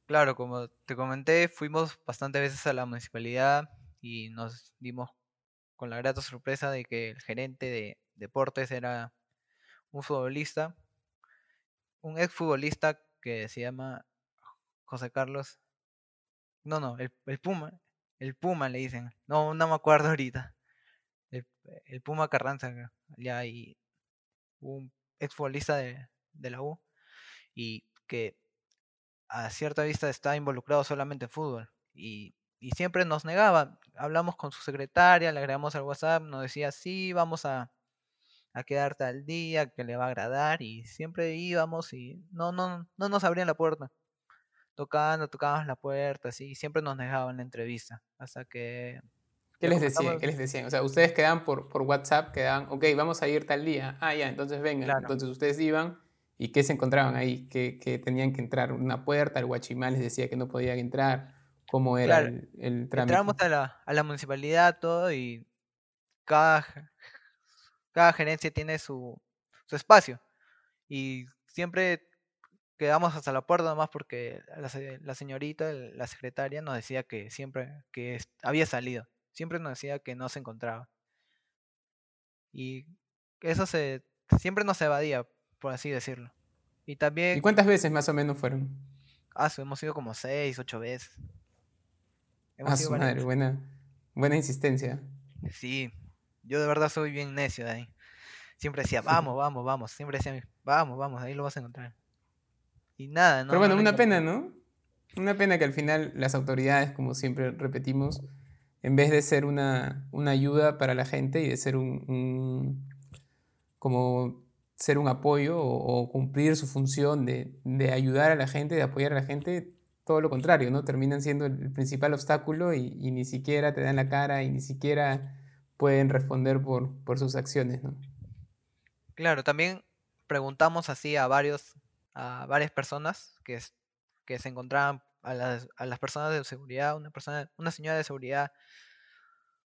Claro, como te comenté, fuimos bastantes veces a la municipalidad y nos dimos con la grata sorpresa de que el gerente de deportes era un futbolista, un exfutbolista que se llama José Carlos. No, no, el, Puma, el Puma le dicen. No, no me acuerdo ahorita. El, el Puma Carranza, ya, y un exfutbolista de, de la U, y que a cierta vista está involucrado solamente en fútbol. Y, y, siempre nos negaba. Hablamos con su secretaria, le agregamos al WhatsApp, nos decía, sí, vamos a, a quedarte al día, que le va a agradar. Y siempre íbamos y no, no, no nos abrían la puerta. Tocando, tocábamos la puerta, así, y siempre nos negaban la entrevista. Hasta que
¿Qué les decían? ¿Qué les decían? O sea, ustedes quedan por, por WhatsApp, quedan, ok, vamos a ir tal día. Ah, ya, entonces vengan. Entonces ustedes iban y ¿qué se encontraban ahí? ¿Qué, tenían que entrar? ¿Una puerta? ¿El guachimán les decía que no podían entrar? ¿Cómo era el, el, trámite?
Entramos a la, a la municipalidad, todo, y cada, cada gerencia tiene su, su espacio. Y siempre quedamos hasta la puerta nomás porque la, la señorita, la secretaria, nos decía que siempre que había salido siempre nos decía que no se encontraba. Y eso se siempre nos evadía, por así decirlo. Y también...
¿Y cuántas veces más o menos fueron?
Ah, hemos ido como seis, ocho veces.
Hemos ah, su madre, buena, buena insistencia.
Sí, yo de verdad soy bien necio de ahí. Siempre decía, vamos, vamos, vamos. Siempre decía, vamos, vamos, ahí lo vas a encontrar. Y nada,
¿no? Pero bueno, una pena, ¿no? Una pena que al final las autoridades, como siempre repetimos, en vez de ser una, ayuda para la gente y de ser un, como ser un apoyo o, cumplir su función de, ayudar a la gente, de apoyar a la gente, todo lo contrario, ¿no? Terminan siendo el principal obstáculo y, ni siquiera te dan la cara y ni siquiera pueden responder por, por sus acciones, ¿no?
Claro, también preguntamos así a varios, a varias personas que, que se encontraban a las, a las personas de seguridad, una persona, una señora de seguridad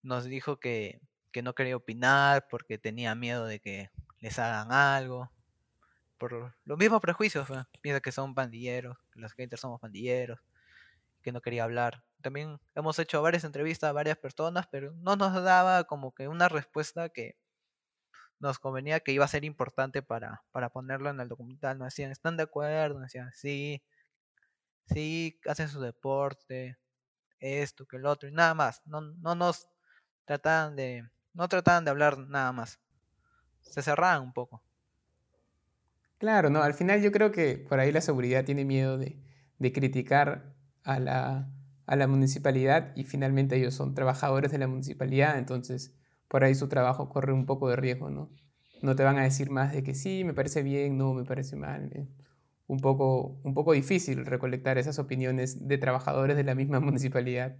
nos dijo que, que no quería opinar porque tenía miedo de que les hagan algo. Por los mismos prejuicios, piensa que son pandilleros, que los skaters somos pandilleros, que no quería hablar. También hemos hecho varias entrevistas a varias personas, pero no nos daba como que una respuesta que nos convenía que iba a ser importante para, para ponerlo en el documental. Nos decían, ¿están de acuerdo? Nos decían, sí, sí, hacen su deporte, esto, que el otro, y nada más. No, no nos trataban de, no trataban de hablar nada más. Se cerraban un poco.
Claro, no, al final yo creo que por ahí la seguridad tiene miedo de, criticar a la, a la municipalidad y finalmente ellos son trabajadores de la municipalidad, entonces por ahí su trabajo corre un poco de riesgo, ¿no? No te van a decir más de que sí, me parece bien, no, me parece mal. Eh. Un poco, un poco difícil recolectar esas opiniones de trabajadores de la misma <laughs> municipalidad.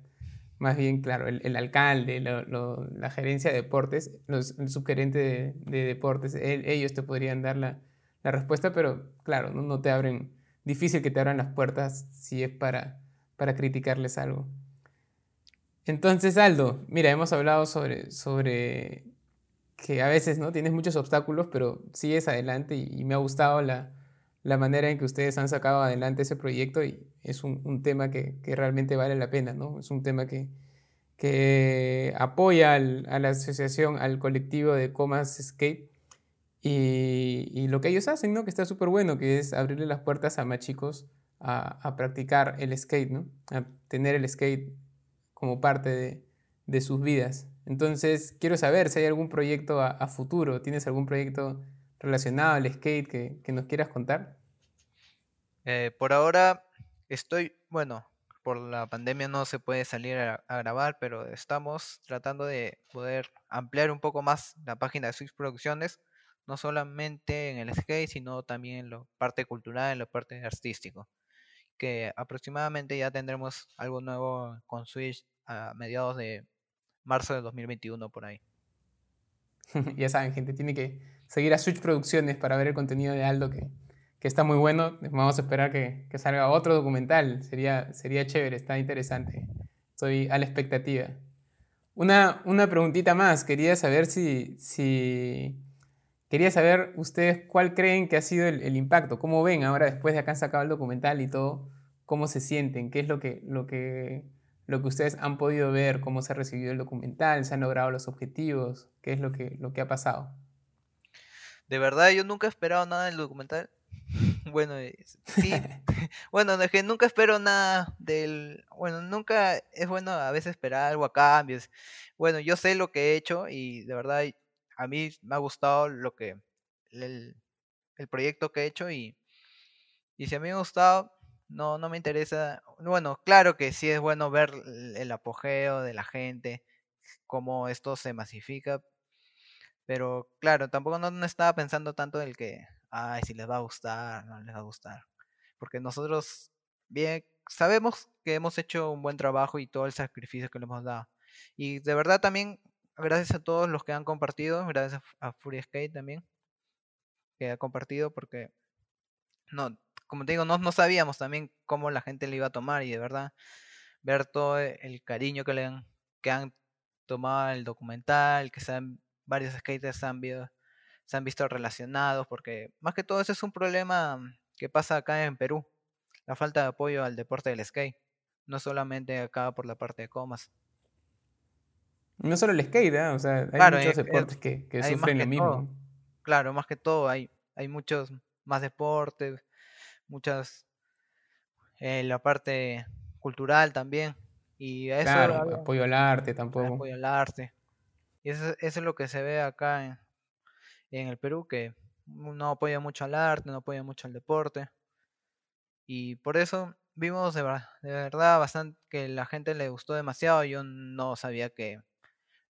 Más bien, claro, el, alcalde, la gerencia de deportes, los, el subgerente de, deportes, ellos te podrían dar la, la respuesta, pero claro, ¿no? te abren, difícil que te abran las puertas si es para, para criticarles algo. Entonces, Aldo, mira, hemos hablado sobre, sobre que a veces no tienes muchos obstáculos, pero sigues adelante y, me ha gustado la, manera en que ustedes han sacado adelante ese proyecto y es un, tema que, realmente vale la pena, ¿no? Es un tema que, que apoya a la asociación, al colectivo de Comas Skate y, lo que ellos hacen, ¿no? Que está súper bueno, que es abrirle las puertas a más chicos a, a, practicar el skate, ¿no? A tener el skate como parte de, sus vidas. Entonces, quiero saber si hay algún proyecto a, futuro, ¿tienes algún proyecto relacionado al skate que, nos quieras contar?
Eh, por ahora estoy, bueno, por la pandemia no se puede salir a, grabar, pero estamos tratando de poder ampliar un poco más la página de Switch Producciones, no solamente en el skate, sino también en la parte cultural, en la parte artístico que aproximadamente ya tendremos algo nuevo con Switch a mediados de marzo de 2021 por ahí. <laughs>
ya saben, gente, tiene que seguir a Switch Producciones para ver el contenido de Aldo que, que está muy bueno. Vamos a esperar que, que, salga otro documental. Sería, sería chévere, está interesante. Estoy a la expectativa. Una, una preguntita más. Quería saber si, si Quería saber ustedes cuál creen que ha sido el, impacto, cómo ven ahora después de acá han sacado el documental y todo, cómo se sienten, qué es lo que, lo que, lo que ustedes han podido ver, cómo se ha recibido el documental, se han logrado los objetivos, qué es lo que, lo que ha pasado.
De verdad, yo nunca he esperado nada del documental. <laughs> Bueno, eh, sí. <laughs> bueno, es que nunca espero nada del. Bueno, nunca es bueno a veces esperar algo a cambios. Bueno, yo sé lo que he hecho y de verdad a mí me ha gustado lo que el, proyecto que he hecho y, y si a mí me ha gustado, no, no me interesa. Bueno, claro que sí es bueno ver el apogeo de la gente, cómo esto se masifica, pero claro, tampoco no, estaba pensando tanto el que, ay, si les va a gustar, no les va a gustar, porque nosotros bien sabemos que hemos hecho un buen trabajo y todo el sacrificio que le hemos dado. Y de verdad también gracias a todos los que han compartido, gracias a Fury Skate también, que ha compartido, porque no, como te digo, no, sabíamos también cómo la gente le iba a tomar y de verdad ver todo el cariño que le han, que han tomado el documental, que sean, varios skaters han, se han visto relacionados, porque más que todo eso es un problema que pasa acá en Perú, la falta de apoyo al deporte del skate, no solamente acá por la parte de comas.
No solo el skate, ¿eh? o sea, hay muchos deportes que, sufren lo mismo.
Claro, más que todo, hay, hay muchos más deportes, muchas, eh, la parte cultural también. Y eso
claro, apoyo al arte tampoco.
Apoyo al arte. Y eso, es lo que se ve acá en, en el Perú, que no apoya mucho al arte, no apoya mucho al deporte. Y por eso vimos de, de verdad bastante que la gente le gustó demasiado. Yo no sabía que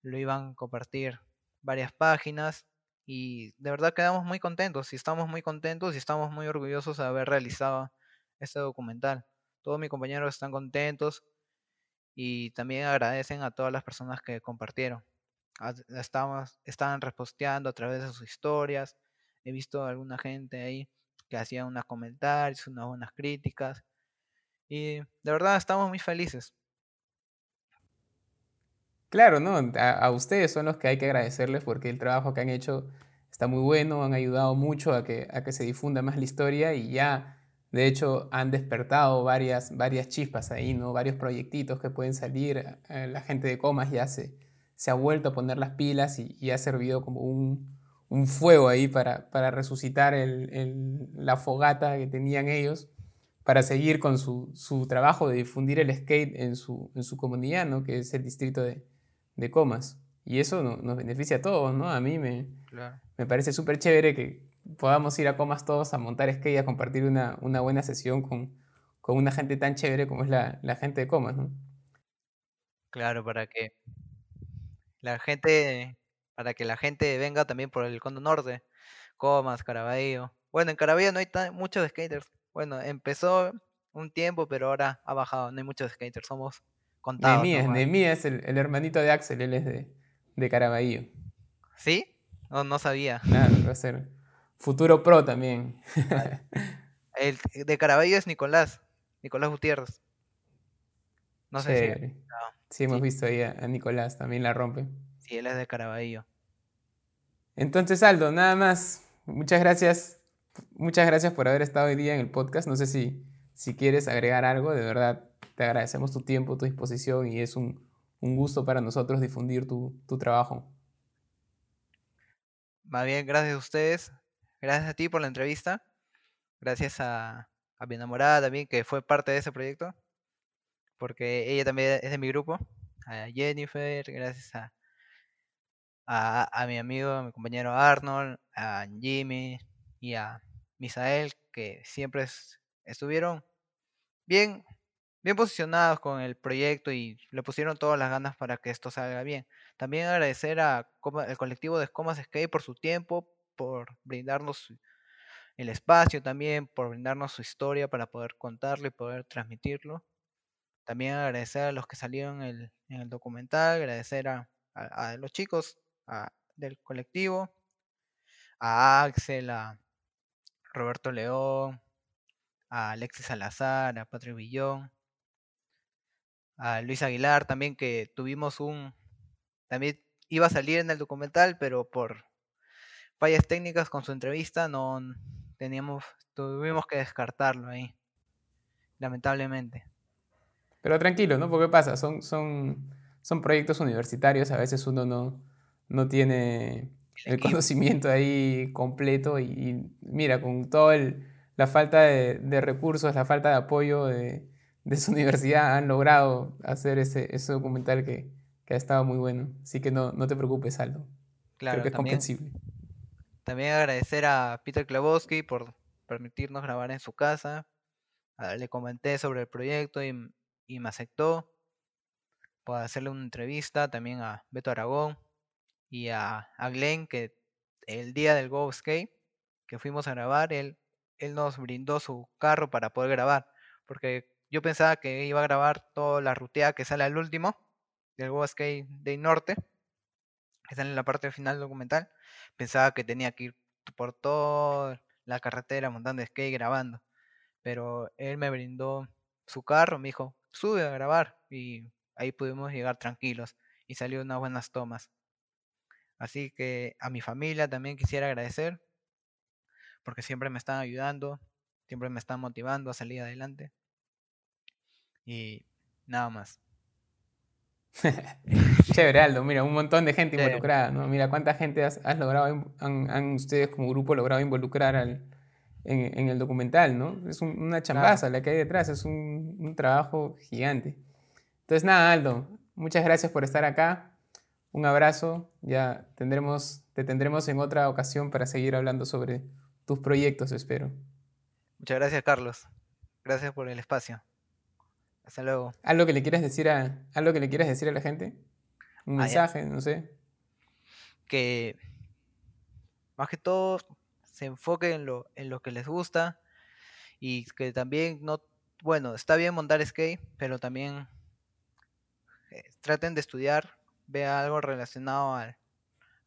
lo iban a compartir varias páginas y de verdad quedamos muy contentos y estamos muy contentos y estamos muy orgullosos de haber realizado este documental. Todos mis compañeros están contentos y también agradecen a todas las personas que compartieron. estaban reposteando a través de sus historias. He visto a alguna gente ahí que hacía unos comentarios, unas buenas críticas. Y de verdad estamos muy felices.
Claro, ¿no? A, ustedes son los que hay que agradecerles porque el trabajo que han hecho está muy bueno, han ayudado mucho a que, a que se difunda más la historia y ya, de hecho, han despertado varias, varias chispas ahí, ¿no? Varios proyectitos que pueden salir. Eh, la gente de Comas ya se, se ha vuelto a poner las pilas y, ha servido como un, fuego ahí para, para resucitar la fogata que tenían ellos para seguir con su, trabajo de difundir el skate en su, en su comunidad, ¿no? que es el distrito de, de Comas. Y eso nos beneficia a todos, ¿no? A mí me, me parece súper chévere que podamos ir a Comas todos a montar skate y a compartir una, buena sesión con, una gente tan chévere como es la, la gente de Comas, ¿no?
Claro, para que la gente, para que la gente venga también por el Condo Norte, Comas, Caraballo. Bueno, en Caraballo no hay muchos skaters. Bueno, empezó un tiempo, pero ahora ha bajado, no hay muchos skaters, somos contados.
Nemías, es el, hermanito de Axel, él es de, de Caraballo.
¿Sí? No, no sabía.
Claro, va a ser futuro pro también. <laughs>
el de Caraballo es Nicolás, Nicolás Gutiérrez.
No sé si... Sí, hemos visto ahí a, Nicolás, también la rompe.
Sí, él es de Caraballo.
Entonces, Aldo, nada más. Muchas gracias. Muchas gracias por haber estado hoy día en el podcast. No sé si, si quieres agregar algo. De verdad, te agradecemos tu tiempo, tu disposición y es un, gusto para nosotros difundir tu, trabajo.
Más bien, gracias a ustedes. Gracias a ti por la entrevista. Gracias a, a mi enamorada también, que fue parte de ese proyecto porque ella también es de mi grupo, a Jennifer, gracias a, a, mi amigo, a mi compañero Arnold, a Jimmy y a Misael, que siempre estuvieron bien, bien posicionados con el proyecto y le pusieron todas las ganas para que esto salga bien. También agradecer al colectivo de Comas Skate por su tiempo, por brindarnos el espacio también, por brindarnos su historia para poder contarlo y poder transmitirlo. También agradecer a los que salieron en el, documental, agradecer a, los chicos del colectivo, a Axel, a Roberto León, a Alexis Salazar, a Patrick Villón, a Luis Aguilar también que tuvimos un... También iba a salir en el documental, pero por fallas técnicas con su entrevista no teníamos, tuvimos que descartarlo ahí, lamentablemente.
Pero tranquilo, ¿no? Porque pasa, son, son, son proyectos universitarios, a veces uno no, no tiene el conocimiento ahí completo y, mira, con toda la falta de, recursos, la falta de apoyo de, su universidad, han logrado hacer ese, ese documental que, ha estado muy bueno. Así que no, no te preocupes, Aldo. Claro, Creo que es comprensible.
También agradecer a Peter Klabowski por permitirnos grabar en su casa. Ah, le comenté sobre el proyecto y y me aceptó. Puedo hacerle una entrevista también a Beto Aragón y a, a Glenn, que el día del Go Skate que fuimos a grabar, él, él nos brindó su carro para poder grabar, porque yo pensaba que iba a grabar toda la rutea que sale al último del Skate Day Norte, que sale en la parte final documental, pensaba que tenía que ir por toda la carretera montando skate grabando, pero él me brindó su carro, me dijo, sube a grabar y ahí pudimos llegar tranquilos y salió unas buenas tomas. Así que a mi familia también quisiera agradecer porque siempre me están ayudando, siempre me están motivando a salir adelante. Y nada más. <laughs>
Chévere, Aldo. Mira, un montón de gente involucrada, ¿no? Mira cuánta gente has, logrado, han, ustedes como grupo logrado involucrar al, en, el documental, ¿no? Es una chambaza la que hay detrás, es un, trabajo gigante. Entonces, nada, Aldo, muchas gracias por estar acá. Un abrazo, ya tendremos, te tendremos en otra ocasión para seguir hablando sobre tus proyectos, espero.
Muchas gracias, Carlos. Gracias por el espacio. Hasta luego.
¿Algo que le quieras decir a, algo que le quieras decir a la gente? Un ah, mensaje, no sé.
Que más que todo se enfoquen en lo, en lo que les gusta y que también no, bueno, está bien montar skate, pero también eh, traten de estudiar
vea algo relacionado al,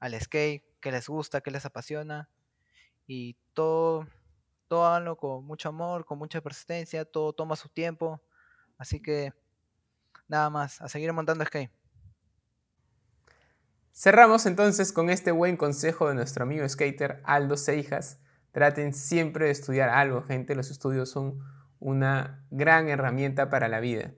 al skate, que les gusta, que les apasiona. Y todo, todo háganlo con mucho amor, con mucha persistencia, todo toma su tiempo. Así que nada más, a seguir montando skate.
Cerramos entonces con este buen consejo de nuestro amigo skater Aldo Seijas. Traten siempre de estudiar algo, gente. Los estudios son una gran herramienta para la vida.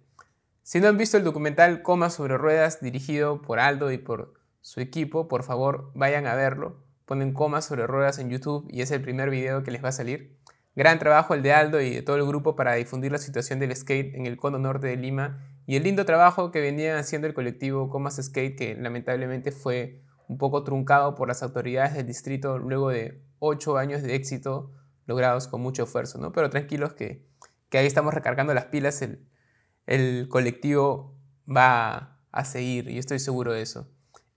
Si no han visto el documental Coma sobre Ruedas dirigido por Aldo y por su equipo, por favor vayan a verlo. Ponen Coma sobre Ruedas en YouTube y es el primer video que les va a salir. Gran trabajo el de Aldo y de todo el grupo para difundir la situación del skate en el cono norte de Lima y el lindo trabajo que venía haciendo el colectivo Comas Skate que lamentablemente fue un poco truncado por las autoridades del distrito luego de ocho años de éxito logrados con mucho esfuerzo, ¿no? Pero tranquilos que, que ahí estamos recargando las pilas, el, el colectivo va a seguir y estoy seguro de eso.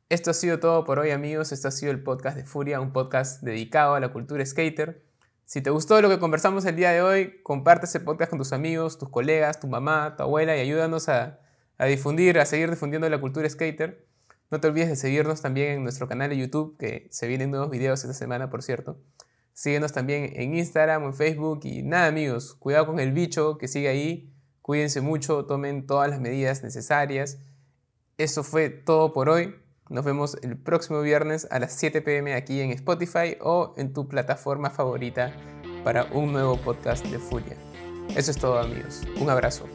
Esto ha sido todo por hoy amigos, esto ha sido el podcast de Furia, un podcast dedicado a la cultura skater. Si te gustó lo que conversamos el día de hoy, comparte ese podcast con tus amigos, tus colegas, tu mamá, tu abuela y ayúdanos a, difundir, a seguir difundiendo la cultura skater. No te olvides de seguirnos también en nuestro canal de YouTube, que se vienen nuevos videos esta semana, por cierto. Síguenos también en Instagram en Facebook. Y nada, amigos, cuidado con el bicho que sigue ahí. Cuídense mucho, tomen todas las medidas necesarias. Eso fue todo por hoy. Nos vemos el próximo viernes a las 7 pm aquí en Spotify o en tu plataforma favorita para un nuevo podcast de Furia. Eso es todo amigos. Un abrazo.